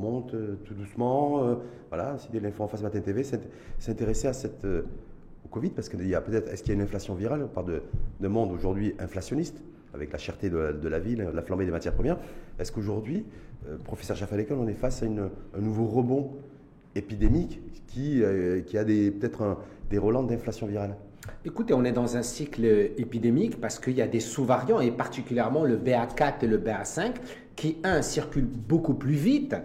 monte euh, tout doucement. euh, voilà, si l'info en face matin TV s'int- s'intéresser à cette euh, au Covid parce qu'il y a peut-être est-ce qu'il y a une inflation virale? On parle de, de monde aujourd'hui inflationniste avec la cherté de la, ville, la flambée des matières premières. Est-ce qu'aujourd'hui, euh, professeur Jaffa l'école, on est face à une- un nouveau rebond épidémique qui, qui a des peut-être des relents d'inflation virale? Écoutez, on est dans un cycle épidémique parce qu'il y a des sous-variants et particulièrement le BA4 et le BA5 qui, un, circulent beaucoup plus vite,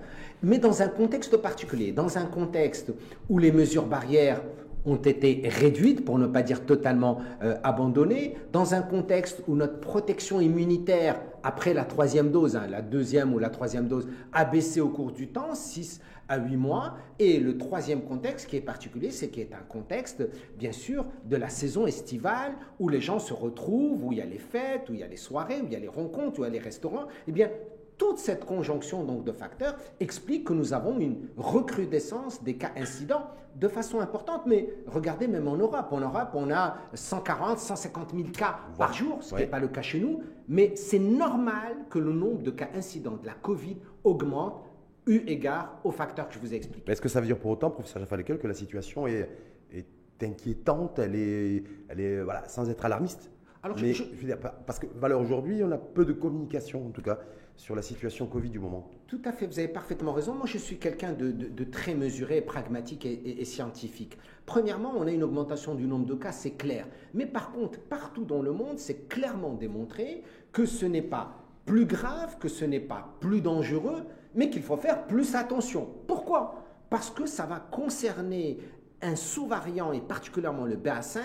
mais dans un contexte particulier, dans un contexte où les mesures barrières ont été réduites, pour ne pas dire totalement euh, abandonnées, dans un contexte où notre protection immunitaire après la troisième dose, hein, la deuxième ou la troisième dose, a baissé au cours du temps, 6 à 8 mois, et le troisième contexte qui est particulier, c'est qui est un contexte, bien sûr, de la saison estivale, où les gens se retrouvent, où il y a les fêtes, où il y a les soirées, où il y a les rencontres, où il y a les restaurants, eh bien, toute cette conjonction donc de facteurs explique que nous avons une recrudescence des cas incidents de façon importante. Mais regardez même en Europe. En Europe, on a 140, 150 000 cas par jour, ce qui Ouais. n'est pas le cas chez nous. Mais c'est normal que le nombre de cas incidents de la Covid augmente eu égard aux facteurs que je vous ai expliqués. Est-ce que ça veut dire pour autant, professeur Jaffa l'école, que la situation est, est inquiétante, elle est, elle est voilà, sans être alarmiste? Alors, Mais je- je veux dire, pa- parce que valeur aujourd'hui, on a peu de communication, en tout cas, sur la situation Covid du moment. Tout à fait, vous avez parfaitement raison. Moi, je suis quelqu'un de, de- de très mesuré, pragmatique et, et- et scientifique. Premièrement, on a une augmentation du nombre de cas, c'est clair. Mais par contre, partout dans le monde, c'est clairement démontré que ce n'est pas plus grave, que ce n'est pas plus dangereux, mais qu'il faut faire plus attention. Pourquoi? Parce que ça va concerner un sous-variant, et particulièrement le BA5,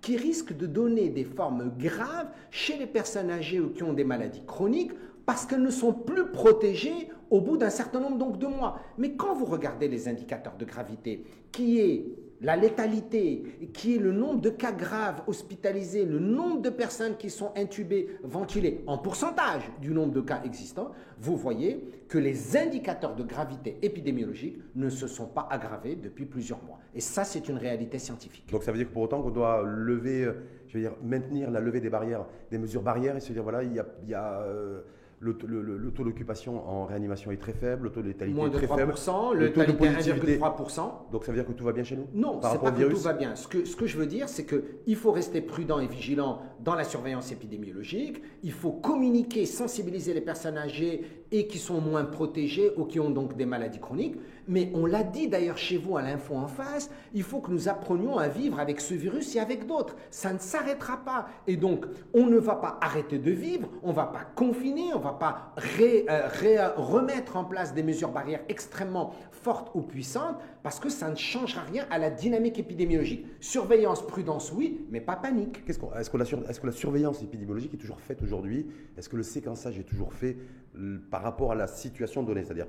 qui risque de donner des formes graves chez les personnes âgées ou qui ont des maladies chroniques, parce qu'elles ne sont plus protégées au bout d'un certain nombre de mois. Mais quand vous regardez les indicateurs de gravité, qui est la létalité, qui est le nombre de cas graves hospitalisés, le nombre de personnes qui sont intubées, ventilées en pourcentage du nombre de cas existants, vous voyez que les indicateurs de gravité épidémiologique ne se sont pas aggravés depuis plusieurs mois. Et ça, c'est une réalité scientifique. Donc ça veut dire que pour autant qu'on doit euh, maintenir la levée des barrières, des mesures barrières, et se dire, voilà, il y a, il y a, euh, le, le- le- le taux d'occupation en réanimation est très faible, le taux de létalité Moins est de très faible. 3%, le le taux de positivité. 1,3%. Donc ça veut dire que tout va bien chez nous Non, par rapport pas au que virus tout va bien. Ce que, ce que je veux dire, c'est qu'il faut rester prudent et vigilant dans la surveillance épidémiologique. Il faut communiquer, sensibiliser les personnes âgées et qui sont moins protégées ou qui ont donc des maladies chroniques. Mais on l'a dit d'ailleurs chez vous à l'info en face, il faut que nous apprenions à vivre avec ce virus et avec d'autres. Ça ne s'arrêtera pas. Et donc, on ne va pas arrêter de vivre, on ne va pas confiner, on ne va pas euh, remettre en place des mesures barrières extrêmement fortes ou puissantes parce que ça ne changera rien à la dynamique épidémiologique. Surveillance, prudence, oui, mais pas panique. Est-ce que, la surveillance épidémiologique est toujours faite aujourd'hui? Est-ce que le séquençage est toujours fait par rapport à la situation donnée? C'est-à-dire,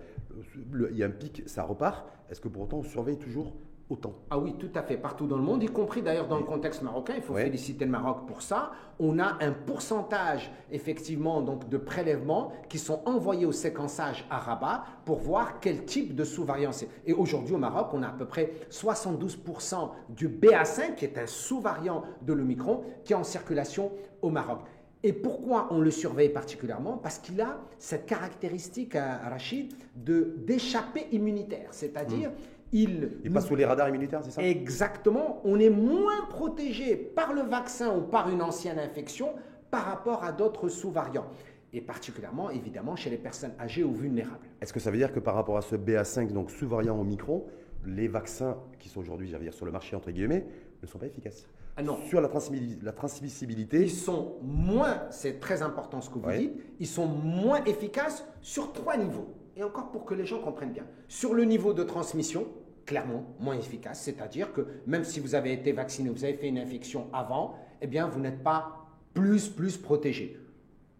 il y a un pic, ça repart. Est-ce que pour autant on surveille toujours? Autant Ah oui, tout à fait, partout dans le monde, y compris d'ailleurs dans le contexte marocain, il faut féliciter le Maroc pour ça. On a un pourcentage, effectivement, donc de prélèvements qui sont envoyés au séquençage à Rabat pour voir quel type de sous-variant c'est. Et aujourd'hui au Maroc, on a à peu près 72% du BA5, qui est un sous-variant de l'Omicron, qui est en circulation au Maroc. Et pourquoi on le surveille particulièrement? Parce qu'il a cette caractéristique, à Rachid, de d'échappée immunitaire, c'est-à-dire il, Il passe sous les radars immunitaires, c'est ça? Exactement, on est moins protégé par le vaccin ou par une ancienne infection par rapport à d'autres sous-variants. Et particulièrement, évidemment, chez les personnes âgées ou vulnérables. Est-ce que ça veut dire que par rapport à ce BA5, donc sous-variant Omicron, les vaccins qui sont aujourd'hui, j'allais dire, sur le marché, entre guillemets, ne sont pas efficaces? Ah non. Sur la, transmissi- la transmissibilité, Ils sont moins, c'est très important ce que vous Ouais. dites, ils sont moins efficaces sur trois niveaux. Et encore pour que les gens comprennent bien. Sur le niveau de transmission, clairement moins efficace, c'est-à-dire que même si vous avez été vacciné, vous avez fait une infection avant, eh bien vous n'êtes pas plus, plus protégé.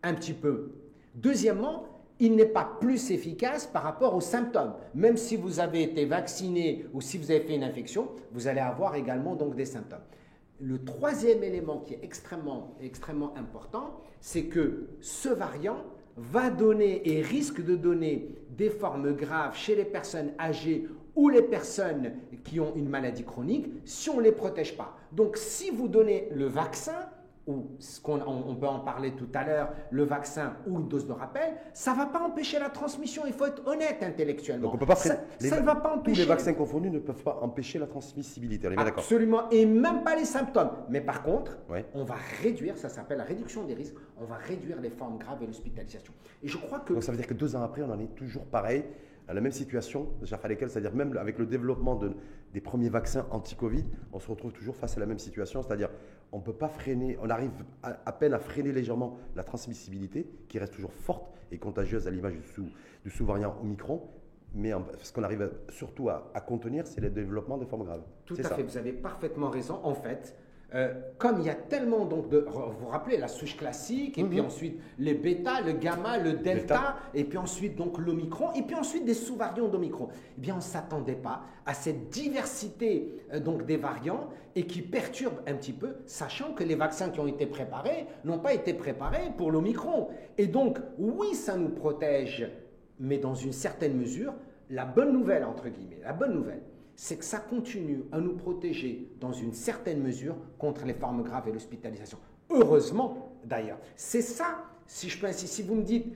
Un petit peu. Deuxièmement, il n'est pas plus efficace par rapport aux symptômes. Même si vous avez été vacciné ou si vous avez fait une infection, vous allez avoir également donc des symptômes. Le troisième élément qui est extrêmement, extrêmement important, c'est que ce variant va donner et risque de donner des formes graves chez les personnes âgées ou les personnes qui ont une maladie chronique si on ne les protège pas. Donc si vous donnez le vaccin ou ce qu'on on, peut en parler tout à l'heure, le vaccin ou une dose de rappel, ça ne va pas empêcher la transmission. Il faut être honnête intellectuellement. Donc on peut pas ça, ne va pas empêcher. Tous les vaccins confondus ne peuvent pas empêcher la transmissibilité. On est d'accord Absolument. Et même pas les symptômes. Mais par contre, on va réduire, ça s'appelle la réduction des risques, on va réduire les formes graves et l'hospitalisation. Et je crois que. Donc ça veut dire que deux ans après, on en est toujours pareil à la même situation, c'est-à-dire même avec le développement de, des premiers vaccins anti-Covid, on se retrouve toujours face à la même situation, c'est-à-dire on ne peut pas freiner, on arrive à, peine à freiner légèrement la transmissibilité, qui reste toujours forte et contagieuse à l'image du, sous, sous-variant Omicron, mais ce qu'on arrive surtout à, à contenir, c'est le développement des formes graves. Tout à fait, vous avez parfaitement raison. En fait, euh, comme il y a tellement donc de, vous vous rappelez la souche classique, et puis mhm. ensuite les bêta, le gamma, le delta, et puis ensuite donc l'omicron, et puis ensuite des sous-variants d'omicron. Eh bien, on ne s'attendait pas à cette diversité euh, donc des variants et qui perturbe un petit peu, sachant que les vaccins qui ont été préparés n'ont pas été préparés pour l'omicron. Et donc, oui, ça nous protège, mais dans une certaine mesure, la bonne nouvelle entre guillemets, la bonne nouvelle, c'est que ça continue à nous protéger dans une certaine mesure contre les formes graves et l'hospitalisation. Heureusement, d'ailleurs. C'est ça, si je peux insister, si vous me dites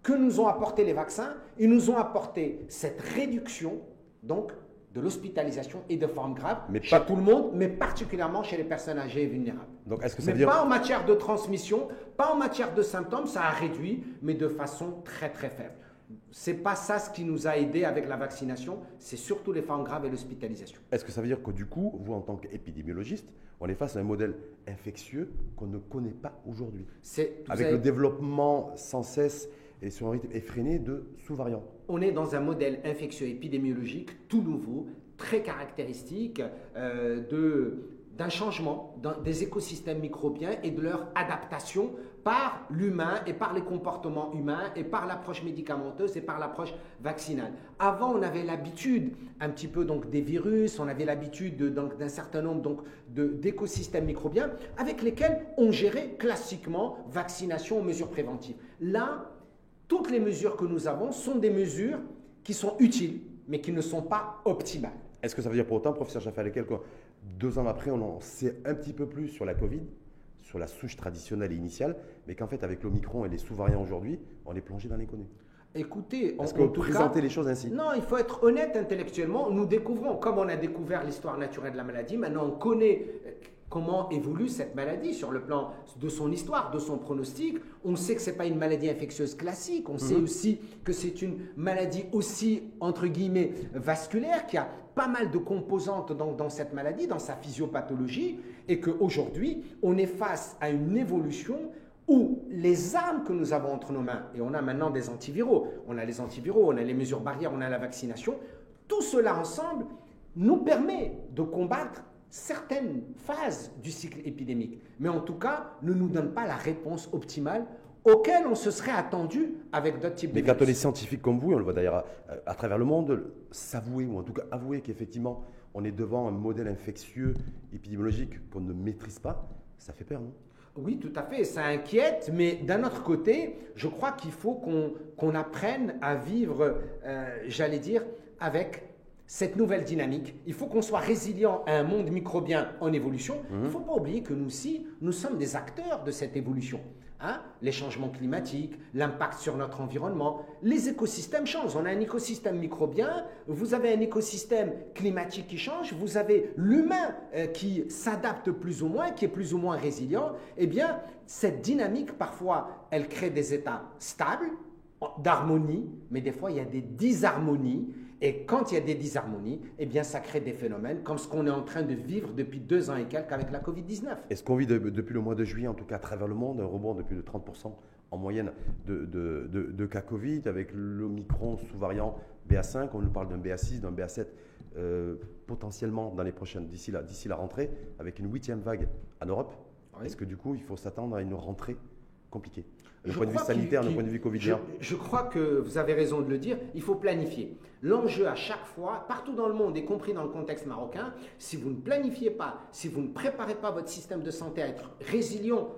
que nous ont apporté les vaccins, ils nous ont apporté cette réduction, donc, de l'hospitalisation et de formes graves mais chez pas tout le monde, mais particulièrement chez les personnes âgées et vulnérables. Donc, est-ce que ça mais veut pas en matière de transmission, pas en matière de symptômes, ça a réduit, mais de façon très très faible c'est pas ça ce qui nous a aidé avec la vaccination, c'est surtout les formes graves et l'hospitalisation. Est-ce que ça veut dire que du coup, vous en tant qu'épidémiologiste, on est face à un modèle infectieux qu'on ne connaît pas aujourd'hui? Avec le développement sans cesse et sur un rythme effréné de sous-variants. On est dans un modèle infectieux épidémiologique tout nouveau, très caractéristique euh, de d'un changement dans des écosystèmes microbiens et de leur adaptation par l'humain et par les comportements humains et par l'approche médicamenteuse et par l'approche vaccinale. Avant, on avait l'habitude un petit peu donc des virus, on avait l'habitude d'un certain nombre donc d'écosystèmes microbiens avec lesquels on gérait classiquement vaccination ou mesures préventives. Là, toutes les mesures que nous avons sont des mesures qui sont utiles mais qui ne sont pas optimales. Est-ce que ça veut dire pour autant, professeur Jaffal, deux ans après, on en sait un petit peu plus sur la Covid, sur la souche traditionnelle et initiale, mais qu'en fait, avec l'Omicron et les sous-variants aujourd'hui, on est plongé dans l'inconnu. Écoutez, Est-ce que vous présentez les choses ainsi? Non, il faut être honnête intellectuellement. Nous découvrons, comme on a découvert l'histoire naturelle de la maladie, maintenant on connaît comment évolue cette maladie sur le plan de son histoire, de son pronostic? On sait que ce n'est pas une maladie infectieuse classique, on sait mhm. aussi que c'est une maladie aussi, entre guillemets, vasculaire, qui a pas mal de composantes dans, dans cette maladie, dans sa physiopathologie, et qu'aujourd'hui, on est face à une évolution où les armes que nous avons entre nos mains, et on a maintenant des antiviraux, on a les antiviraux, on a les mesures barrières, on a la vaccination, tout cela ensemble nous permet de combattre certaines phases du cycle épidémique, mais en tout cas ne nous donne pas la réponse optimale auquel on se serait attendu avec d'autres types de Mais quand on est scientifique comme vous, on le voit d'ailleurs à, travers le monde, s'avouer, ou en tout cas avouer qu'effectivement on est devant un modèle infectieux épidémiologique qu'on ne maîtrise pas, ça fait peur, non? Oui, tout à fait, ça inquiète, mais d'un autre côté, je crois qu'il faut qu'on apprenne à vivre, euh, j'allais dire, avec cette nouvelle dynamique. Il faut qu'on soit résilient à un monde microbien en évolution. Il ne mhm. faut pas oublier que nous aussi, nous sommes des acteurs de cette évolution. Hein, les changements climatiques, l'impact sur notre environnement, les écosystèmes changent. On a un écosystème microbien, vous avez un écosystème climatique qui change, vous avez l'humain euh, qui s'adapte plus ou moins, qui est plus ou moins résilient. Eh bien, cette dynamique, parfois, elle crée des états stables, d'harmonie, mais des fois, il y a des disharmonies et quand il y a des disharmonies, eh bien, ça crée des phénomènes comme ce qu'on est en train de vivre depuis deux ans et quelques avec la Covid-19. Est-ce qu'on vit depuis le mois de juillet, en tout cas à travers le monde, un rebond de plus de 30% en moyenne de, de, cas Covid, avec l'Omicron sous-variant BA5, on nous parle d'un BA6, d'un BA7, euh, potentiellement dans les prochaines, d'ici la, d'ici la rentrée, avec une huitième vague en Europe? Est-ce que du coup, il faut s'attendre à une rentrée compliquée? D'un point de vue sanitaire, d'un point de vue covidien je, crois que vous avez raison de le dire, il faut planifier. L'enjeu à chaque fois, partout dans le monde, y compris dans le contexte marocain, si vous ne planifiez pas, si vous ne préparez pas votre système de santé à être résilient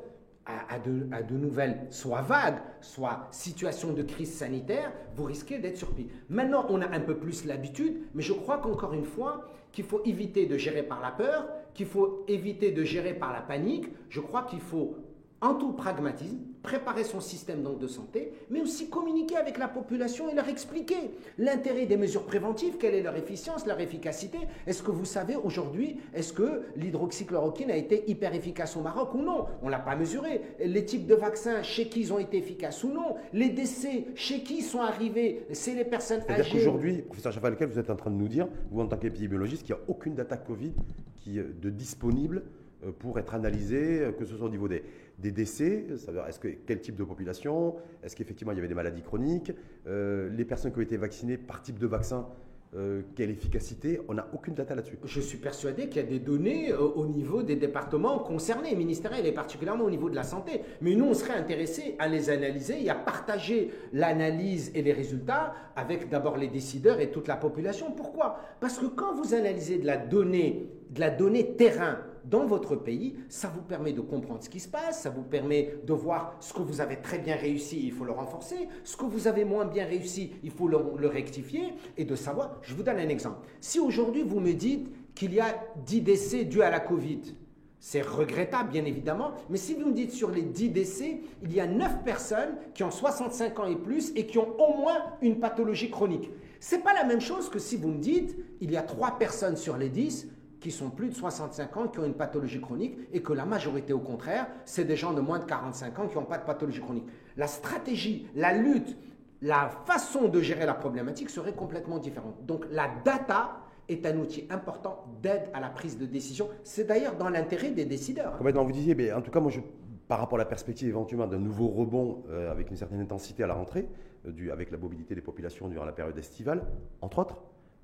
à, de, nouvelles, soit vagues, soit situations de crise sanitaire, vous risquez d'être surpris. Maintenant, on a un peu plus l'habitude, mais je crois qu'encore une fois, qu'il faut éviter de gérer par la peur, qu'il faut éviter de gérer par la panique. Je crois qu'il faut en tout pragmatisme, préparer son système donc de santé, mais aussi communiquer avec la population et leur expliquer l'intérêt des mesures préventives, quelle est leur efficience, leur efficacité. Est-ce que vous savez aujourd'hui, est-ce que l'hydroxychloroquine a été hyper efficace au Maroc ou non? On ne l'a pas mesuré. Les types de vaccins, chez qui ils ont été efficaces ou non? Les décès, chez qui ils sont arrivés? C'est les personnes âgées. C'est-à-dire qu'aujourd'hui, professeur Chaval, vous êtes en train de nous dire, vous en tant qu'épidémiologiste, qu'il n'y a aucune data Covid qui est de disponible pour être analysé, euh, que ce soit au niveau des, décès, est-ce que, quel type de population, est-ce qu'effectivement il y avait des maladies chroniques, euh, les personnes qui ont été vaccinées par type de vaccin, euh, quelle efficacité On n'a aucune data là-dessus. Je suis persuadé qu'il y a des données euh, au niveau des départements concernés, ministériels et particulièrement au niveau de la santé. Mais nous, on serait intéressés à les analyser et à partager l'analyse et les résultats avec d'abord les décideurs et toute la population. Pourquoi? Parce que quand vous analysez de la donnée, de la donnée terrain, dans votre pays, ça vous permet de comprendre ce qui se passe, ça vous permet de voir ce que vous avez très bien réussi, il faut le renforcer, ce que vous avez moins bien réussi, il faut le, rectifier, et de savoir, je vous donne un exemple. Si aujourd'hui vous me dites qu'il y a 10 décès dus à la Covid, c'est regrettable, bien évidemment, mais si vous me dites sur les 10 décès, il y a 9 personnes qui ont 65 ans et plus et qui ont au moins une pathologie chronique. Ce n'est pas la même chose que si vous me dites, il y a 3 personnes sur les 10 qui sont plus de 65 ans, qui ont une pathologie chronique, et que la majorité, au contraire, c'est des gens de moins de 45 ans qui n'ont pas de pathologie chronique. La stratégie, la lutte, la façon de gérer la problématique serait complètement différente. Donc la data est un outil important d'aide à la prise de décision. C'est d'ailleurs dans l'intérêt des décideurs. Complètement, vous disiez, en tout cas, moi, par rapport à la perspective éventuellement d'un nouveau rebond euh, avec une certaine intensité à la rentrée, euh, avec la mobilité des populations durant la période estivale, entre autres,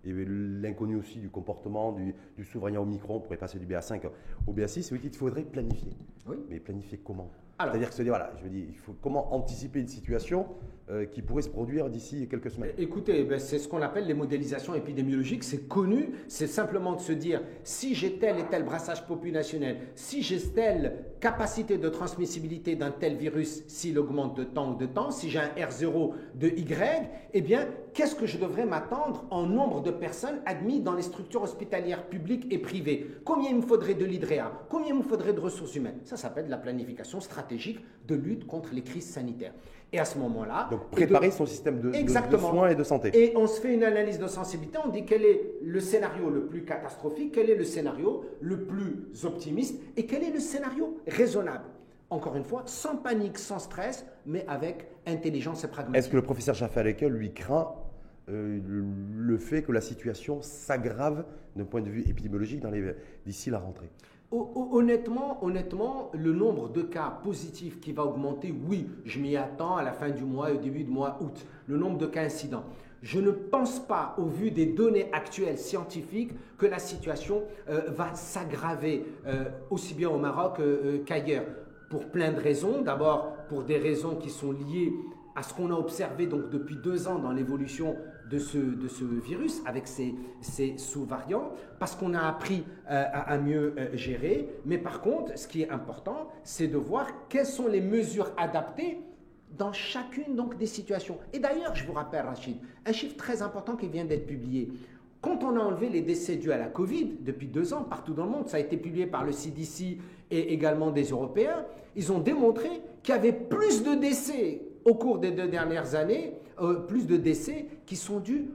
il y avait l'inconnu aussi du comportement du, du souverain Omicron, on pourrait passer du BA5 au BA6. Oui, il faudrait planifier. Oui. Mais planifier comment? C'est-à-dire que se dire, voilà, je veux dire, il faut comment anticiper une situation euh, qui pourrait se produire d'ici quelques semaines? Écoutez, ben, c'est ce qu'on appelle les modélisations épidémiologiques. C'est connu. C'est simplement de se dire si j'ai tel et tel brassage populationnel, si j'ai telle capacité de transmissibilité d'un tel virus, s'il augmente de temps ou de temps, si j'ai un R0 de Y, eh bien, qu'est-ce que je devrais m'attendre en nombre de personnes admises dans les structures hospitalières publiques et privées? Combien il me faudrait de l'IDREA Combien il me faudrait de ressources humaines? Ça s'appelle la planification stratégique de lutte contre les crises sanitaires. Et à ce moment-là. Donc préparer son système de, soins et de santé. Et on se fait une analyse de sensibilité, on dit quel est le scénario le plus catastrophique, quel est le scénario le plus optimiste et quel est le scénario raisonnable. Encore une fois, sans panique, sans stress, mais avec intelligence et pragmatisme. Est-ce que le professeur Jaffa lui craint euh, le fait que la situation s'aggrave d'un point de vue épidémiologique d'ici la rentrée Honnêtement, honnêtement, le nombre de cas positifs qui va augmenter, oui, je m'y attends à la fin du mois, au début du mois août, le nombre de cas incidents. Je ne pense pas, au vu des données actuelles scientifiques, que la situation euh, va s'aggraver euh, aussi bien au Maroc qu'ailleurs. Pour plein de raisons. D'abord, pour des raisons qui sont liées à ce qu'on a observé donc depuis deux ans dans l'évolution de ce, de ce virus avec ses, sous-variants, parce qu'on a appris euh, à, mieux euh, gérer. Mais par contre, ce qui est important, c'est de voir quelles sont les mesures adaptées dans chacune donc, des situations. Et d'ailleurs, je vous rappelle, Rachid, un chiffre très important qui vient d'être publié. Quand on a enlevé les décès dus à la Covid depuis deux ans partout dans le monde, ça a été publié par le CDC et également des Européens, ils ont démontré qu'il y avait plus de décès au cours des deux dernières années euh, plus de décès qui sont dus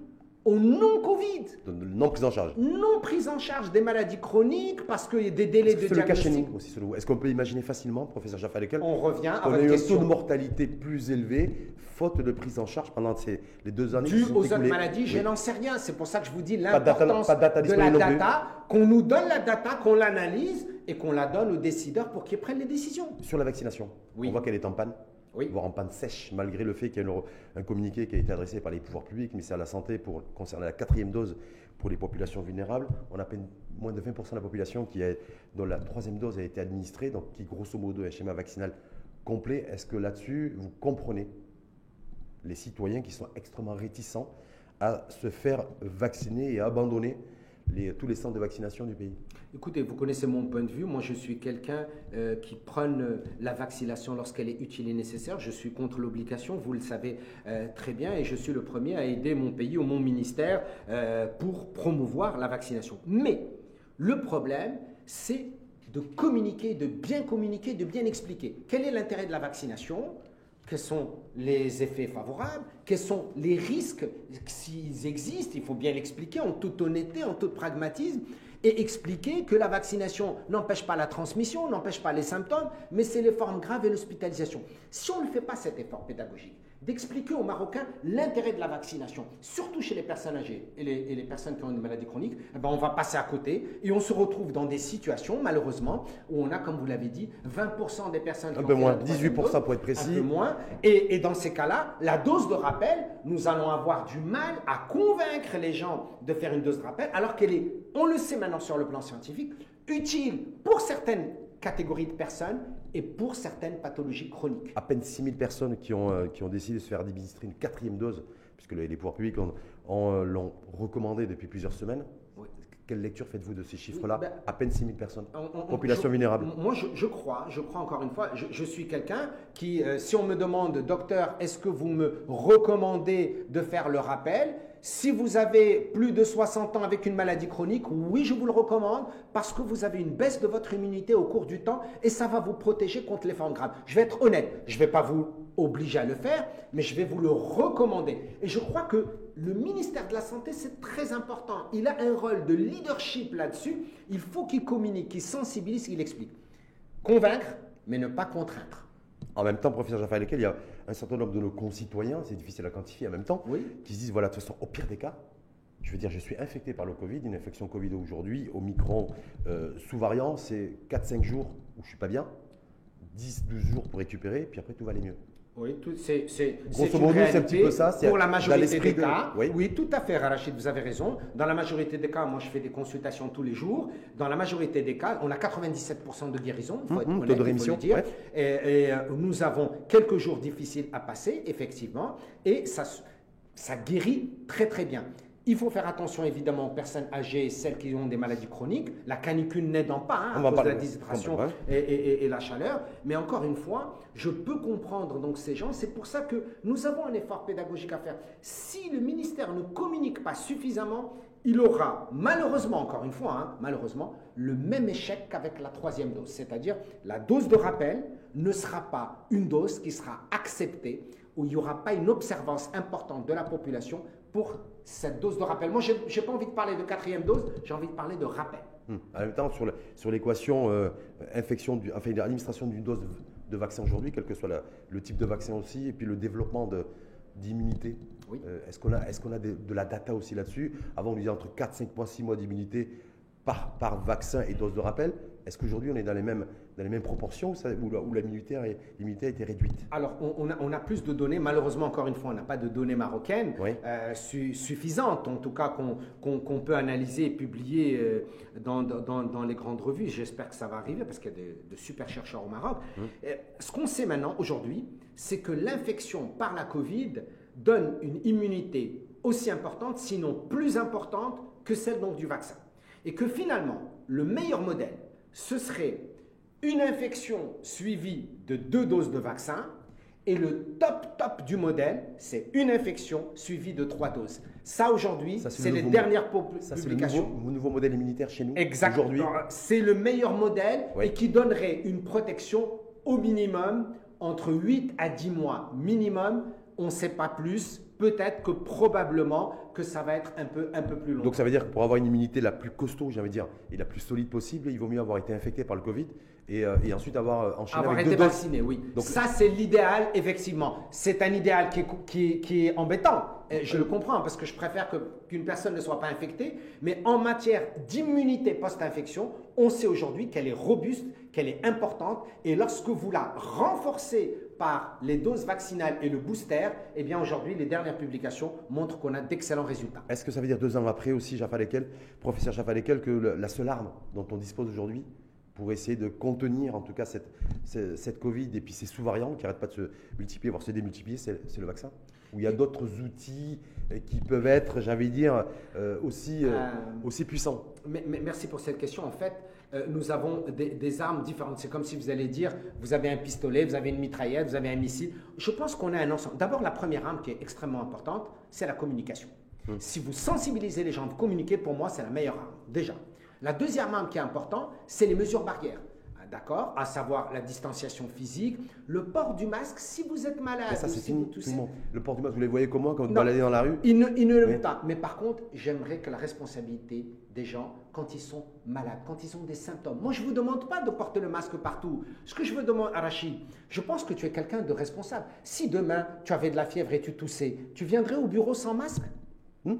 au non-Covid. Non prise en charge. Non prise en charge des maladies chroniques parce qu'il y a des délais de diagnostic. Est-ce qu'on peut imaginer facilement, professeur Jaffa On revient à On a eu un taux de mortalité plus élevé faute de prise en charge pendant ces, les deux années. Dû aux autres maladies, je n'en sais rien. C'est pour ça que je vous dis l'importance de la data, qu'on nous donne la data, qu'on l'analyse et qu'on la donne aux décideurs pour qu'ils prennent les décisions. Sur la vaccination, oui. on voit qu'elle est en panne oui. voire en panne sèche, malgré le fait qu'il y ait un communiqué qui a été adressé par les pouvoirs publics, mais c'est à la santé pour concerner la quatrième dose pour les populations vulnérables. On a peine moins de 20% de la population qui dont la troisième dose a été administrée, donc qui grosso modo est un schéma vaccinal complet. Est-ce que là-dessus, vous comprenez les citoyens qui sont extrêmement réticents à se faire vacciner et à tous les centres de vaccination du pays Écoutez, vous connaissez mon point de vue. Moi, je suis quelqu'un euh, qui prône la vaccination lorsqu'elle est utile et nécessaire. Je suis contre l'obligation, vous le savez euh, très bien, et je suis le premier à aider mon pays ou mon ministère euh, pour promouvoir la vaccination. Mais le problème, c'est de communiquer, de bien communiquer, de bien expliquer. Quel est l'intérêt de la vaccination? Quels sont les effets favorables, quels sont les risques, s'ils existent, il faut bien l'expliquer en toute honnêteté, en tout pragmatisme, et expliquer que la vaccination n'empêche pas la transmission, n'empêche pas les symptômes, mais c'est les formes graves et l'hospitalisation. Si on ne fait pas cet effort pédagogique, d'expliquer aux Marocains l'intérêt de la vaccination, surtout chez les personnes âgées et les, personnes qui ont une maladie chronique, eh ben on va passer à côté et on se retrouve dans des situations, malheureusement, où on a, comme vous l'avez dit, 20% des personnes qui un peu moins, 18% pour être précis. Un peu moins. Et, et dans ces cas-là, la dose de rappel, nous allons avoir du mal à convaincre les gens de faire une dose de rappel, alors qu'elle est, on le sait maintenant sur le plan scientifique, utile pour certaines catégories de personnes et pour certaines pathologies chroniques. À peine 6 000 personnes qui ont, euh, qui ont décidé de se faire administrer une quatrième dose, puisque les, pouvoirs publics euh, l'ont recommandé depuis plusieurs semaines. Quelle lecture faites-vous de ces chiffres-là ben, À peine 6 000 personnes. Population vulnérable. Moi, je, crois, je crois encore une fois, je, suis quelqu'un qui, euh, si on me demande, docteur, est-ce que vous me recommandez de faire le rappel si vous avez plus de 60 ans avec une maladie chronique, oui, je vous le recommande parce que vous avez une baisse de votre immunité au cours du temps et ça va vous protéger contre les formes graves. Je vais être honnête, je ne vais pas vous obliger à le faire, mais je vais vous le recommander. Et je crois que le ministère de la Santé, c'est très important. Il a un rôle de leadership là-dessus. Il faut qu'il communique, qu'il sensibilise, qu'il explique. Convaincre, mais ne pas contraindre. En même temps, professeur Jaffa il y a un certain nombre de nos concitoyens, c'est difficile à quantifier en même temps, qui se disent voilà, de toute façon, au pire des cas, je veux dire, je suis infecté par le Covid, une infection Covid aujourd'hui, au micron euh, sous-variant, c'est 4-5 jours où je ne suis pas bien, 10-12 jours pour récupérer, puis après tout va aller mieux. Oui, c'est un petit peu ça. Pour la majorité des cas. Oui. tout à fait, Rachid, vous avez raison. Dans la majorité des cas, moi je fais des consultations tous les jours. Dans la majorité des cas, on a 97% de guérison, il faut hum, être honnête, de rémission, dire. Et, euh, nous avons quelques jours difficiles à passer, effectivement, et ça, ça guérit très très bien. Il faut faire attention évidemment aux personnes âgées, celles qui ont des maladies chroniques, la canicule n'aidant pas hein, à cause de la déshydratation et, la chaleur. Mais encore une fois, je peux comprendre donc ces gens. C'est pour ça que nous avons un effort pédagogique à faire. Si le ministère ne communique pas suffisamment, il aura malheureusement, encore une fois, hein, malheureusement, le même échec qu'avec la troisième dose. C'est-à-dire la dose de rappel ne sera pas une dose qui sera acceptée, où il n'y aura pas une observance importante de la population pour cette dose de rappel. Moi, je n'ai pas envie de parler de quatrième dose, j'ai envie de parler de rappel. Hmm. En même temps, sur l'équation euh, infection, du, enfin, l'administration d'une dose de, vaccin aujourd'hui, quel que soit le type de vaccin aussi, et puis le développement d'immunité. Oui. Euh, est-ce qu'on a, est qu'on a de, de, la data aussi là-dessus? Avant, on disait entre 4, 5 mois, 6 mois d'immunité par, par vaccin et dose de rappel. Est-ce qu'aujourd'hui on est dans les mêmes, dans les mêmes proportions où, l'immunité a, été réduite Alors on, a, plus de données, malheureusement encore une fois on n'a pas de données marocaines euh, suffisantes, en tout cas qu'on peut analyser et publier euh, dans, dans, les grandes revues. J'espère que ça va arriver parce qu'il y a de, super chercheurs au Maroc. Hum. Euh, ce qu'on sait maintenant aujourd'hui, c'est que l'infection par la Covid donne une immunité aussi importante, sinon plus importante que celle donc du vaccin. Et que finalement, le meilleur modèle, ce serait une infection suivie de deux doses de vaccin. Et le top top du modèle, c'est une infection suivie de trois doses. Ça aujourd'hui, c'est les dernières publications. C'est le nouveau, modèle immunitaire chez nous. Exactement. C'est le meilleur modèle et qui donnerait une protection au minimum entre 8 à 10 mois minimum. On ne sait pas plus peut-être que probablement que ça va être un peu, un peu plus long. Donc ça veut dire que pour avoir une immunité la plus costaud, j'ai envie de dire, et la plus solide possible, il vaut mieux avoir été infecté par le Covid et, euh, et ensuite avoir euh, enchaîné avoir avec été vacciné, oui. Donc, ça, c'est l'idéal, effectivement. C'est un idéal qui est, qui, qui est embêtant. je le comprends parce que je préfère qu'une personne ne soit pas infectée. Mais en matière d'immunité post-infection, on sait aujourd'hui qu'elle est robuste, qu'elle est importante. Et lorsque vous la renforcez par les doses vaccinales et le booster, eh bien aujourd'hui, les dernières publications montrent qu'on a d'excellents résultats. Est-ce que ça veut dire deux ans après aussi, Jaffa Lekel, professeur Jaffa Lekel, que la seule arme dont on dispose aujourd'hui pour essayer de contenir en tout cas cette, cette, Covid et puis ces sous-variants qui n'arrêtent pas de se multiplier, voire se démultiplier, c'est le vaccin? Où il y a d'autres outils euh, qui peuvent être, j'avais dire, euh, aussi, euh, aussi puissants? mais, Merci pour cette question. En fait, nous avons des, des armes différentes. C'est comme si vous allez dire, vous avez un pistolet, vous avez une mitraillette, vous avez un missile. Je pense qu'on a un ensemble. D'abord, la première arme qui est extrêmement importante, c'est la communication. Hum. Si vous sensibilisez les gens, vous communiquez, pour moi, c'est la meilleure arme, déjà. La deuxième arme qui est importante, c'est les mesures barrières d'accord? À savoir la distanciation physique, le port du masque si vous êtes malade. ça, c'est fini. Le port du masque, vous les voyez comment quand vous baladez dans la rue? Il ne, il ne le met pas. Mais par contre, j'aimerais que la responsabilité des gens, quand ils sont malades, quand ils ont des symptômes. Moi, je ne vous demande pas de porter le masque partout. Ce que je veux demander à Rachid, je pense que tu es quelqu'un de responsable. Si demain, tu avais de la fièvre et tu toussais, tu viendrais au bureau sans masque? Hmm?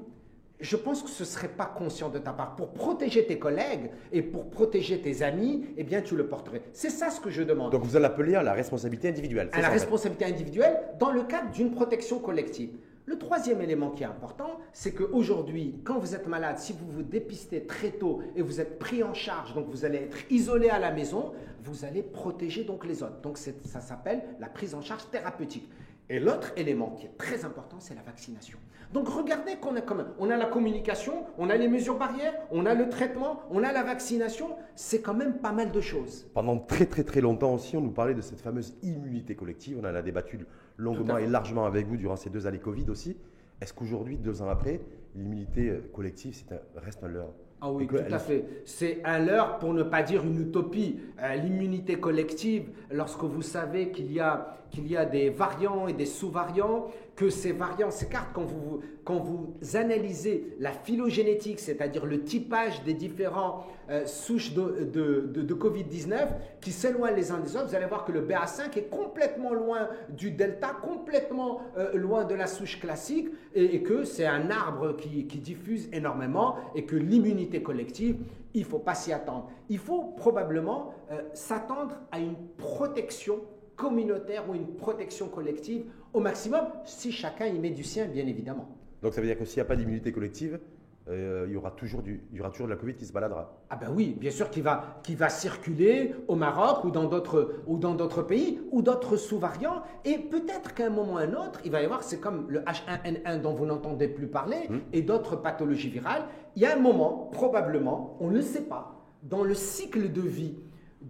Je pense que ce ne serait pas conscient de ta part. Pour protéger tes collègues et pour protéger tes amis, eh bien, tu le porterais. C'est ça ce que je demande. Donc, vous allez appeler à la responsabilité individuelle. À la responsabilité individuelle dans le cadre d'une protection collective. Le troisième élément qui est important, c'est qu'aujourd'hui, quand vous êtes malade, si vous vous dépistez très tôt et vous êtes pris en charge, donc vous allez être isolé à la maison, vous allez protéger donc les autres. Donc ça s'appelle la prise en charge thérapeutique. Et l'autre élément qui est très important, c'est la vaccination. Donc regardez qu'on a quand même, on a la communication, on a les mesures barrières, on a le traitement, on a la vaccination, c'est quand même pas mal de choses. Pendant très très très longtemps aussi, on nous parlait de cette fameuse immunité collective, on en a débattu longuement et largement avec vous durant ces deux années Covid aussi. Est-ce qu'aujourd'hui, deux ans après, l'immunité collective reste un leurre? Ah oui, tout à fait. C'est un leurre, pour ne pas dire une utopie. Euh, l'immunité collective, lorsque vous savez qu'il y, a, qu'il y a des variants et des sous-variants, que ces variants s'écartent quand vous, quand vous analysez la phylogénétique, c'est-à-dire le typage des différents euh, souches de, de, de, Covid-19 qui s'éloignent les uns des autres, vous allez voir que le BA5 est complètement loin du delta, complètement euh, loin de la souche classique, et, que c'est un arbre qui, qui diffuse énormément, et que l'immunité collective, il ne faut pas s'y attendre. Il faut probablement euh, s'attendre à une protection communautaire ou une protection collective au maximum, si chacun y met du sien, bien évidemment. Donc ça veut dire que s'il n'y a pas d'immunité collective, euh, il, y aura toujours du, il y aura toujours de la Covid qui se baladera. Ah ben oui, bien sûr, qui va, qui va circuler au Maroc ou dans d'autres, ou dans d'autres pays ou d'autres sous-variants. Et peut-être qu'à un moment ou à un autre, il va y avoir, c'est comme le H1N1 dont vous n'entendez plus parler hmm. et d'autres pathologies virales. Il y a un moment, probablement, on ne le sait pas, dans le cycle de vie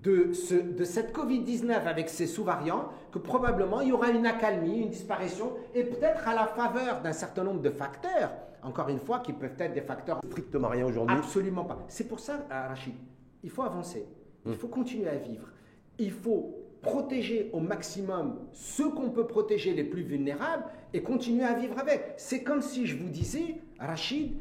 de, ce, de cette Covid-19 avec ses sous-variants que probablement il y aura une accalmie, une disparition, et peut-être à la faveur d'un certain nombre de facteurs, encore une fois, qui peuvent être des facteurs... Strictement rien aujourd'hui Absolument pas. C'est pour ça, Rachid, il faut avancer, il hmm. faut continuer à vivre, il faut protéger au maximum ceux qu'on peut protéger les plus vulnérables et continuer à vivre avec. C'est comme si je vous disais, Rachid,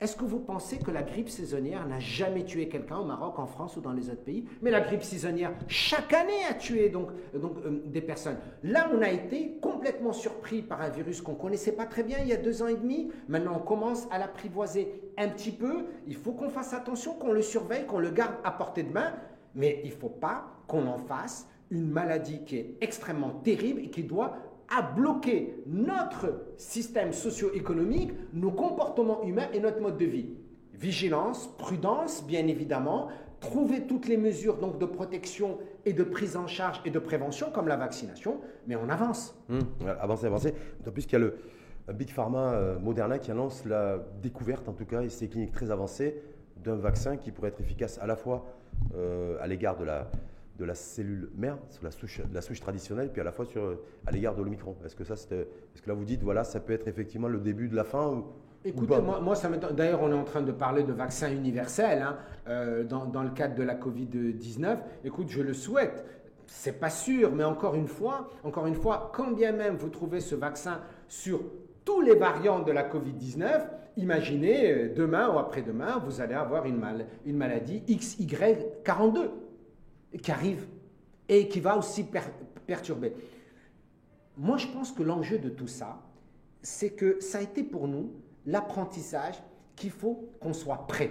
est-ce que vous pensez que la grippe saisonnière n'a jamais tué quelqu'un au Maroc, en France ou dans les autres pays? Mais la grippe saisonnière, chaque année, a tué donc, donc euh, des personnes. Là, on a été complètement surpris par un virus qu'on ne connaissait pas très bien il y a deux ans et demi. Maintenant, on commence à l'apprivoiser un petit peu. Il faut qu'on fasse attention, qu'on le surveille, qu'on le garde à portée de main. Mais il ne faut pas qu'on en fasse une maladie qui est extrêmement terrible et qui doit à bloquer notre système socio-économique, nos comportements humains et notre mode de vie. Vigilance, prudence, bien évidemment, trouver toutes les mesures donc de protection et de prise en charge et de prévention comme la vaccination, mais on avance. Mmh, avancer, avancer. D'autant plus qu'il y a le Big Pharma euh, Moderna qui annonce la découverte, en tout cas, et c'est cliniques très avancées, d'un vaccin qui pourrait être efficace à la fois euh, à l'égard de la, de la cellule mère, sur la souche, la souche traditionnelle, puis à la fois sur, à l'égard de l'Omicron. Est-ce que ça, est-ce que là vous dites, voilà, ça peut être effectivement le début de la fin ou, Écoutez, moi, moi, ça D'ailleurs, on est en train de parler de vaccin universel hein, euh, dans, dans, le cadre de la Covid-19. Écoute, je le souhaite. C'est pas sûr, mais encore une fois, encore une fois, quand bien même vous trouvez ce vaccin sur tous les variantes de la Covid-19, imaginez euh, demain ou après-demain, vous allez avoir une, mal, une maladie XY42 qui arrive et qui va aussi perturber. Moi, je pense que l'enjeu de tout ça, c'est que ça a été pour nous l'apprentissage qu'il faut qu'on soit prêt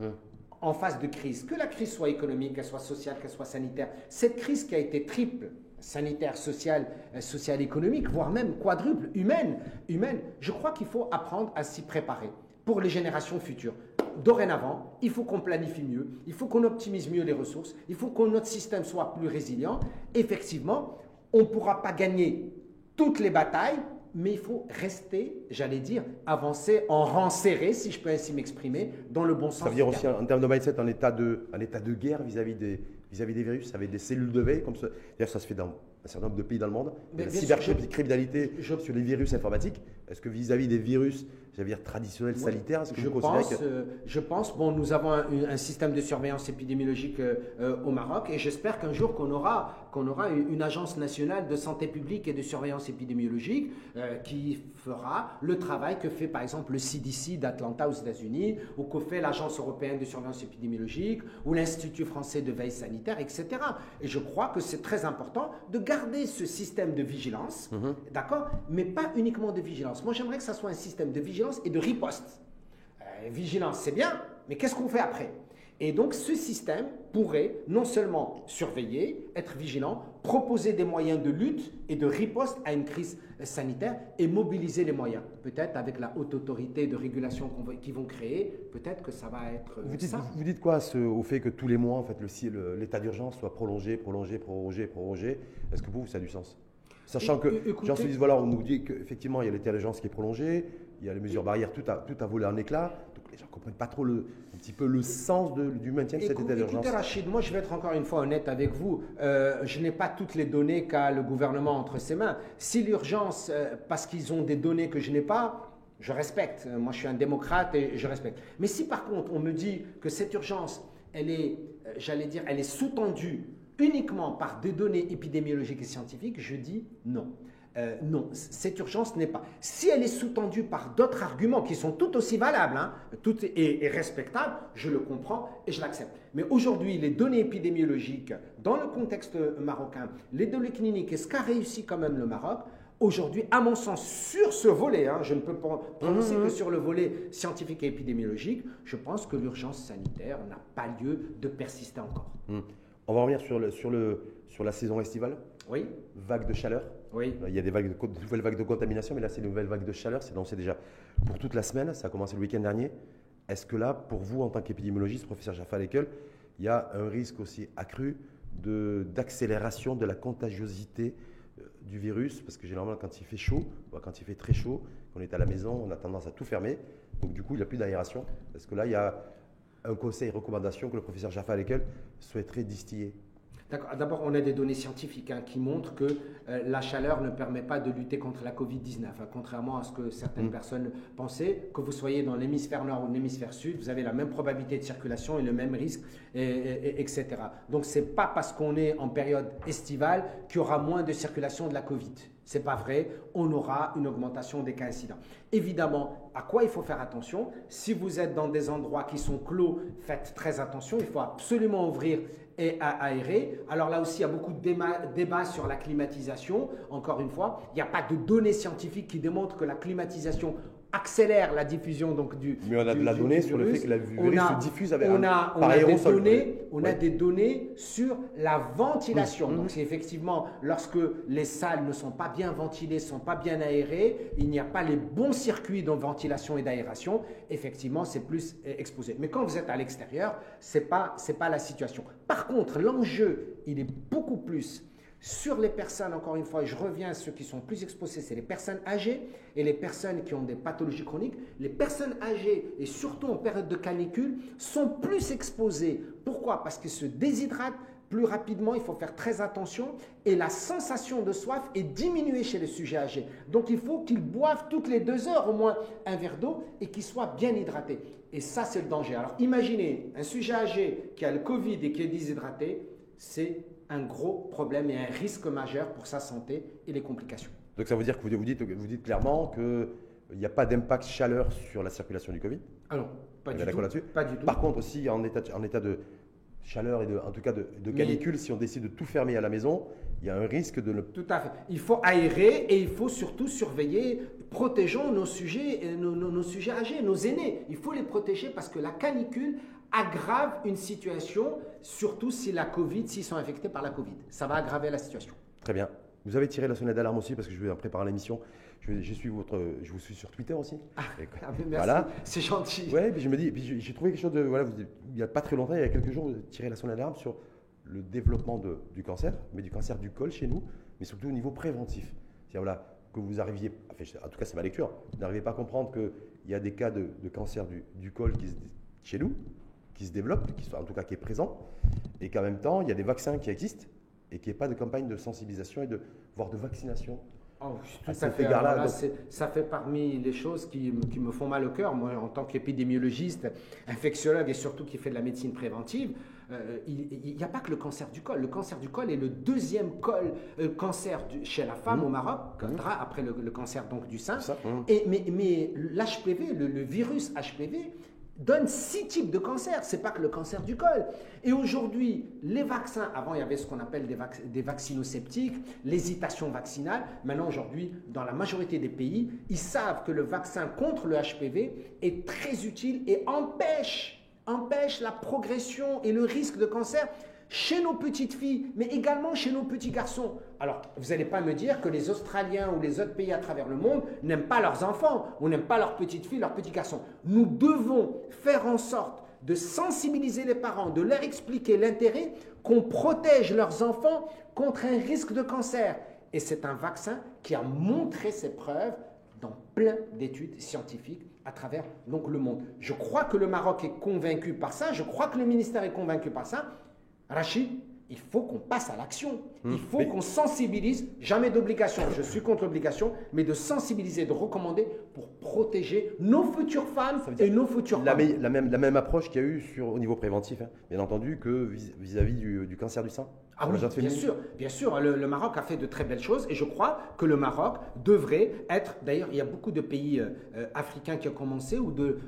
hum. en phase de crise. Que la crise soit économique, qu'elle soit sociale, qu'elle soit sanitaire. Cette crise qui a été triple, sanitaire, sociale, euh, sociale, économique, voire même quadruple, humaine, humaine, je crois qu'il faut apprendre à s'y préparer pour les générations futures dorénavant, il faut qu'on planifie mieux, il faut qu'on optimise mieux les ressources, il faut que notre système soit plus résilient. Effectivement, on ne pourra pas gagner toutes les batailles, mais il faut rester, j'allais dire, avancer en rang serré, si je peux ainsi m'exprimer, dans le bon sens. Ça veut dire aussi, en termes de mindset, un état de, un état de guerre vis-à-vis des, vis-à-vis des virus, avec des cellules de veille, comme ça. D'ailleurs, ça se fait dans un certain nombre de pays dans le monde. Mais la cybercriminalité sur les virus informatiques. Est-ce que vis-à-vis des virus, j'allais dire traditionnels, Oui. sanitaires, est-ce que Je pense, que... euh, je pense, bon, nous avons un, un système de surveillance épidémiologique euh, euh, au Maroc et j'espère qu'un jour qu'on aura, qu'on aura une, une agence nationale de santé publique et de surveillance épidémiologique qui fera le travail que fait par exemple le CDC d'Atlanta aux États-Unis ou que fait l'agence européenne de surveillance épidémiologique ou l'Institut français de veille sanitaire, etc. Et je crois que c'est très important de garder ce système de vigilance, d'accord, mais pas uniquement de vigilance. Moi, j'aimerais que ça soit un système de vigilance et de riposte. Euh, vigilance, c'est bien, mais qu'est-ce qu'on fait après? Et donc, ce système pourrait non seulement surveiller, être vigilant, proposer des moyens de lutte et de riposte à une crise sanitaire et mobiliser les moyens. Peut-être avec la haute autorité de régulation qu'ils vont créer, peut-être que ça va être euh, Vous dites, ça. vous dites quoi ce- au fait que tous les mois, en fait, l'état d'urgence soit prolongé, prolongé, prorogé, prorogé? Est-ce que pour vous, ça a du sens? Sachant que, gens se disent, voilà, on nous dit qu'effectivement, il y a l'état d'urgence qui est prolongé, il y a les mesures barrières, tout a, tout a volé en éclat. Donc les gens ne comprennent pas trop le, un petit peu le sens de- du maintien de cet état d'urgence. Écoutez Rachid, moi je vais être encore une fois honnête avec vous. Euh, je n'ai pas toutes les données qu'a le gouvernement entre ses mains. Si l'urgence, euh, parce qu'ils ont des données que je n'ai pas, je respecte. Moi je suis un démocrate et je respecte. Mais si par contre on me dit que cette urgence, elle est, euh, j'allais dire, elle est sous-tendue uniquement par des données épidémiologiques et scientifiques, je dis non. Euh, non, cette urgence n'est pas. Si elle est sous-tendue par d'autres arguments qui sont tout aussi valables, hein, tout est, est respectable, je le comprends et je l'accepte. Mais aujourd'hui, les données épidémiologiques, dans le contexte marocain, les données cliniques et ce qu'a réussi quand même le Maroc, aujourd'hui, à mon sens, sur ce volet, hein, je ne peux pas prononcer que sur le volet scientifique et épidémiologique, je pense que l'urgence sanitaire n'a pas lieu de persister encore. Hmm. On va revenir sur, le, sur, le, sur la saison estivale, Oui, vague de chaleur? Oui. Il y a des, nouvelles vagues de contamination, mais là, c'est une nouvelle vague de chaleur. C'est lancé déjà pour toute la semaine. Ça a commencé le week-end dernier. Est-ce que là, pour vous, en tant qu'épidémiologiste, professeur Jaffa Lekel, il y a un risque aussi accru d'accélération de, la contagiosité euh, du virus? Parce que généralement, quand il fait chaud, bah, quand il fait très chaud, qu'on est à la maison, on a tendance à tout fermer. Donc, du coup, il n'y a plus d'aération. Est-ce que là, il y a un conseil, recommandation que le professeur Jaffa Lekel souhaiterait distiller? D'abord, on a des données scientifiques hein, qui montrent que euh, la chaleur ne permet pas de lutter contre la Covid-19. hein, contrairement à ce que certaines Mm. personnes pensaient, que vous soyez dans l'hémisphère nord ou l'hémisphère sud, vous avez la même probabilité de circulation et le même risque, et- et- et- etc. Donc, c'est pas parce qu'on est en période estivale qu'il y aura moins de circulation de la Covid. C'est pas vrai. On aura une augmentation des cas incidents. Évidemment, à quoi il faut faire attention? Si vous êtes dans des endroits qui sont clos, faites très attention. Il faut absolument ouvrir et à aérer. Alors là aussi, il y a beaucoup de débats sur la climatisation. Encore une fois, il n'y a pas de données scientifiques qui démontrent que la climatisation accélère la diffusion donc du Mais on a de la donnée sur le virus. fait que la virus On a- se diffuse avec on a, on a des données, on a des données sur la ventilation. Donc c'est effectivement lorsque les salles ne sont pas bien ventilées, ne sont pas bien aérées, il n'y a pas les bons circuits de ventilation et d'aération, effectivement c'est plus euh, exposé. Mais quand vous êtes à l'extérieur, c'est pas c'est pas la situation. Par contre, l'enjeu, il est beaucoup plus sur les personnes, encore une fois, je reviens à ceux qui sont plus exposés, c'est les personnes âgées et les personnes qui ont des pathologies chroniques. Les personnes âgées, et surtout en période de canicule, sont plus exposées. Pourquoi? Parce qu'ils se déshydratent plus rapidement, il faut faire très attention, et la sensation de soif est diminuée chez les sujets âgés. Donc il faut qu'ils boivent toutes les deux heures au moins un verre d'eau et qu'ils soient bien hydratés. Et ça, c'est le danger. Alors imaginez un sujet âgé qui a le Covid et qui est déshydraté, c'est un gros problème et un risque majeur pour sa santé et les complications. Donc ça veut dire que vous vous dites, vous dites clairement qu'il n'y a pas d'impact chaleur sur la circulation du Covid? Alors, pas du d'accord tout. là-dessus? Pas du tout. Par contre aussi en état, de- en état de chaleur et de, en tout cas de, de Mais- canicule, si on décide de tout fermer à la maison, il y a un risque de ne Tout à fait. Il faut aérer et il faut surtout surveiller, protégeons nos sujets, euh, nos, nos- nos sujets âgés, nos aînés. Il faut les protéger parce que la canicule aggrave une situation, surtout si la Covid, s'ils sont infectés par la Covid. Ça va aggraver la situation. Très bien. Vous avez tiré la sonnette d'alarme aussi parce que je vais préparer l'émission. Je, je suis votre, je vous suis sur Twitter aussi. Et- Ah, merci, Voilà. c'est gentil. Ouais, puis je me dis, j'ai trouvé quelque chose de, voilà, vous- il n'y a pas très longtemps, il y a quelques jours, vous avez tiré la sonnette d'alarme sur le développement de- du cancer, mais du cancer du col chez nous, mais surtout au niveau préventif. C'est-à-dire, voilà, que vous arriviez, en tout cas c'est ma lecture, vous n'arrivez pas à comprendre qu'il y a des cas de, cancer du, col qui chez nous, qui se développent, qui sont, en tout cas qui est présent, et qu'en même temps, il y a des vaccins qui existent et qu'il n'y ait pas de campagne de sensibilisation et de, voire de vaccination. Oh, tout à, fait. là Ça fait parmi les choses qui, qui, me font mal au cœur, moi en tant qu'épidémiologiste, infectiologue et surtout qui fait de la médecine préventive. Euh, il n'y a pas que le cancer du col. Le cancer du col est le deuxième col, euh, cancer chez la femme mmh. au Maroc, mmh. après le, cancer donc du sein. Mmh. Et, mais mais l'HPV, le, le, virus HPV, donne six types de cancers. C'est pas que le cancer du col. Et aujourd'hui, les vaccins, avant il y avait ce qu'on appelle des, des vaccino-sceptiques, l'hésitation vaccinale. Maintenant, aujourd'hui, dans la majorité des pays, ils savent que le vaccin contre le HPV est très utile et empêche, empêche la progression et le risque de cancer chez nos petites filles, mais également chez nos petits garçons. Alors, vous n'allez pas me dire que les Australiens ou les autres pays à travers le monde n'aiment pas leurs enfants ou n'aiment pas leurs petites filles, leurs petits garçons. Nous devons faire en sorte de sensibiliser les parents, de leur expliquer l'intérêt qu'on protège leurs enfants contre un risque de cancer. Et c'est un vaccin qui a montré ses preuves dans plein d'études scientifiques à travers donc, le monde. Je crois que le Maroc est convaincu par ça, je crois que le ministère est convaincu par ça, Rachid, il faut qu'on passe à l'action. Il hmm. faut qu'on sensibilise, jamais d'obligation, je suis contre l'obligation, mais de sensibiliser, de recommander pour protéger nos futures femmes et nos futurs la, la, même, la même approche qu'il y a eu sur, au niveau préventif, hein, bien entendu, que vis-à-vis du, cancer du sein. Ah oui, bien sûr, bien sûr. Le, Maroc a fait de très belles choses et je crois que le Maroc devrait être. D'ailleurs, il y a beaucoup de pays euh, euh, africains qui ont commencé ou de,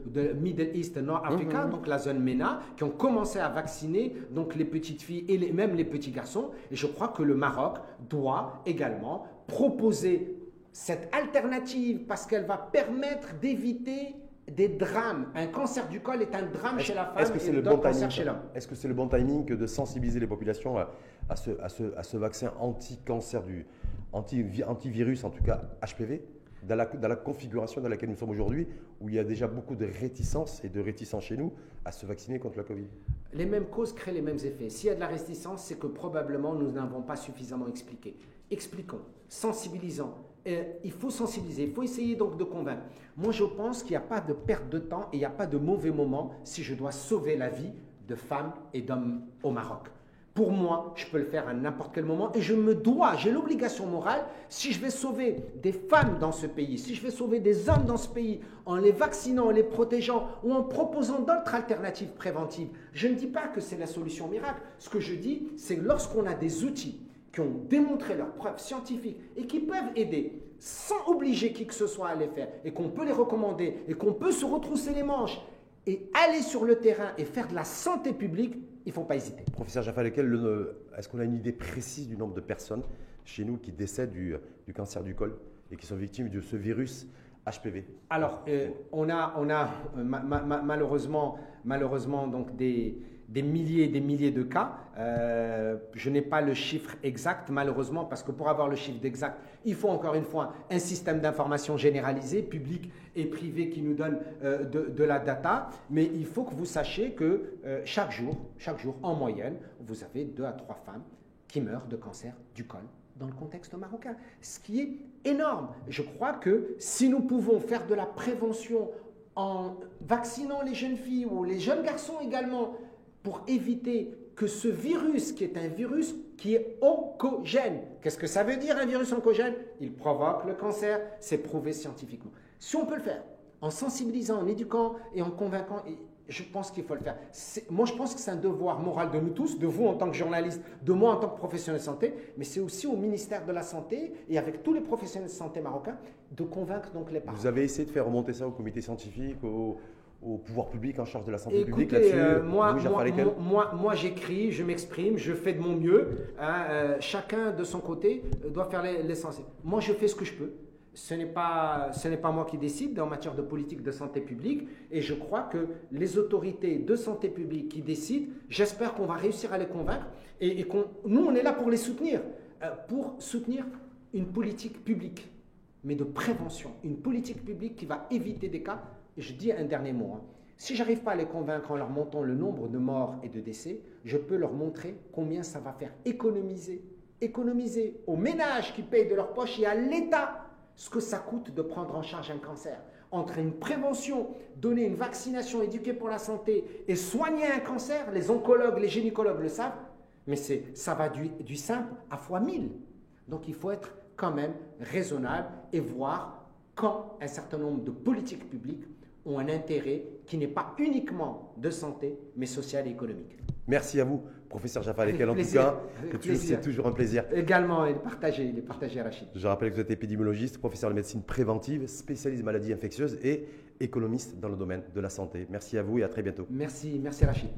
Middle East, Nord Africa, mhm. donc la zone MENA, qui ont commencé à vacciner donc les petites filles et les, même les petits garçons. Et je crois que le Maroc doit également proposer cette alternative parce qu'elle va permettre d'éviter des drames. Un cancer du col est un drame chez la femme est-ce que c'est le bon timing, chez l'homme. Est-ce que c'est le bon timing de sensibiliser les populations à, ce, à, ce, à ce, vaccin anti-cancer du anti, antivirus, en tout cas HPV dans la, dans la, configuration dans laquelle nous sommes aujourd'hui, où il y a déjà beaucoup de réticence et de réticence chez nous à se vacciner contre la Covid? Les mêmes causes créent les mêmes effets. S'il y a de la réticence, c'est que probablement nous n'avons pas suffisamment expliqué. Expliquons, sensibilisons, euh, il faut sensibiliser, il faut essayer donc de convaincre. Moi, je pense qu'il n'y a pas de perte de temps et il n'y a pas de mauvais moment si je dois sauver la vie de femmes et d'hommes au Maroc. Pour moi, je peux le faire à n'importe quel moment et je me dois, j'ai l'obligation morale, si je vais sauver des femmes dans ce pays, si je vais sauver des hommes dans ce pays en les vaccinant, en les protégeant ou en proposant d'autres alternatives préventives, je ne dis pas que c'est la solution miracle. Ce que je dis, c'est lorsqu'on a des outils qui ont démontré leurs preuves scientifiques et qui peuvent aider sans obliger qui que ce soit à les faire et qu'on peut les recommander et qu'on peut se retrousser les manches et aller sur le terrain et faire de la santé publique, il ne faut pas hésiter. Professeur Jaffa, est-ce qu'on a une idée précise du nombre de personnes chez nous qui décèdent du, cancer du col et qui sont victimes de ce virus HPV Alors, euh, on a, on a euh, malheureusement, malheureusement donc des, des milliers et des milliers de cas. Euh, je n'ai pas le chiffre exact, malheureusement, parce que pour avoir le chiffre exact, il faut encore une fois un système d'information généralisé, public et privé, qui nous donne euh, de, la data. Mais il faut que vous sachiez que euh, chaque jour, chaque jour, en moyenne, vous avez deux à trois femmes qui meurent de cancer du col dans le contexte marocain, ce qui est énorme. Je crois que si nous pouvons faire de la prévention en vaccinant les jeunes filles ou les jeunes garçons également pour éviter que ce virus, qui est un virus qui est oncogène, qu'est-ce que ça veut dire un virus oncogène? Il provoque le cancer, c'est prouvé scientifiquement. Si on peut le faire, en sensibilisant, en éduquant et en convaincant, je pense qu'il faut le faire. Moi, je pense que c'est un devoir moral de nous tous, de vous en tant que journaliste, de moi en tant que professionnel de santé, mais c'est aussi au ministère de la Santé et avec tous les professionnels de santé marocains de convaincre donc les parents. Vous avez essayé de faire remonter ça au comité scientifique, au, au pouvoir public en charge de la santé publique là-dessus euh, Moi, moi, moi, j'écris, je m'exprime, je fais de mon mieux. Hein, euh, chacun de son côté euh, doit faire l'essentiel. Moi, je fais ce que je peux. Ce n'est pas, ce n'est pas moi qui décide en matière de politique de santé publique. Et je crois que les autorités de santé publique qui décident, j'espère qu'on va réussir à les convaincre. Et, et qu'on, nous, on est là pour les soutenir, pour soutenir une politique publique, mais de prévention. Une politique publique qui va éviter des cas je dis un dernier mot. Hein. Si j'arrive pas à les convaincre en leur montrant le nombre de morts et de décès, je peux leur montrer combien ça va faire économiser, économiser aux ménages qui payent de leur poche et à l'État ce que ça coûte de prendre en charge un cancer. Entre une prévention, donner une vaccination, éduquer pour la santé et soigner un cancer, les oncologues, les gynécologues le savent, mais ça va du, du simple à fois mille. Donc il faut être quand même raisonnable et voir quand un certain nombre de politiques publiques ont un intérêt qui n'est pas uniquement de santé, mais social et économique. Merci à vous, professeur Jaffa Lekel, en tout cas. C'est toujours un plaisir. Également, il est partagé, il est partagé, Rachid. Je rappelle que vous êtes épidémiologiste, professeur de médecine préventive, spécialiste maladies infectieuses et économiste dans le domaine de la santé. Merci à vous et à très bientôt. Merci, merci Rachid.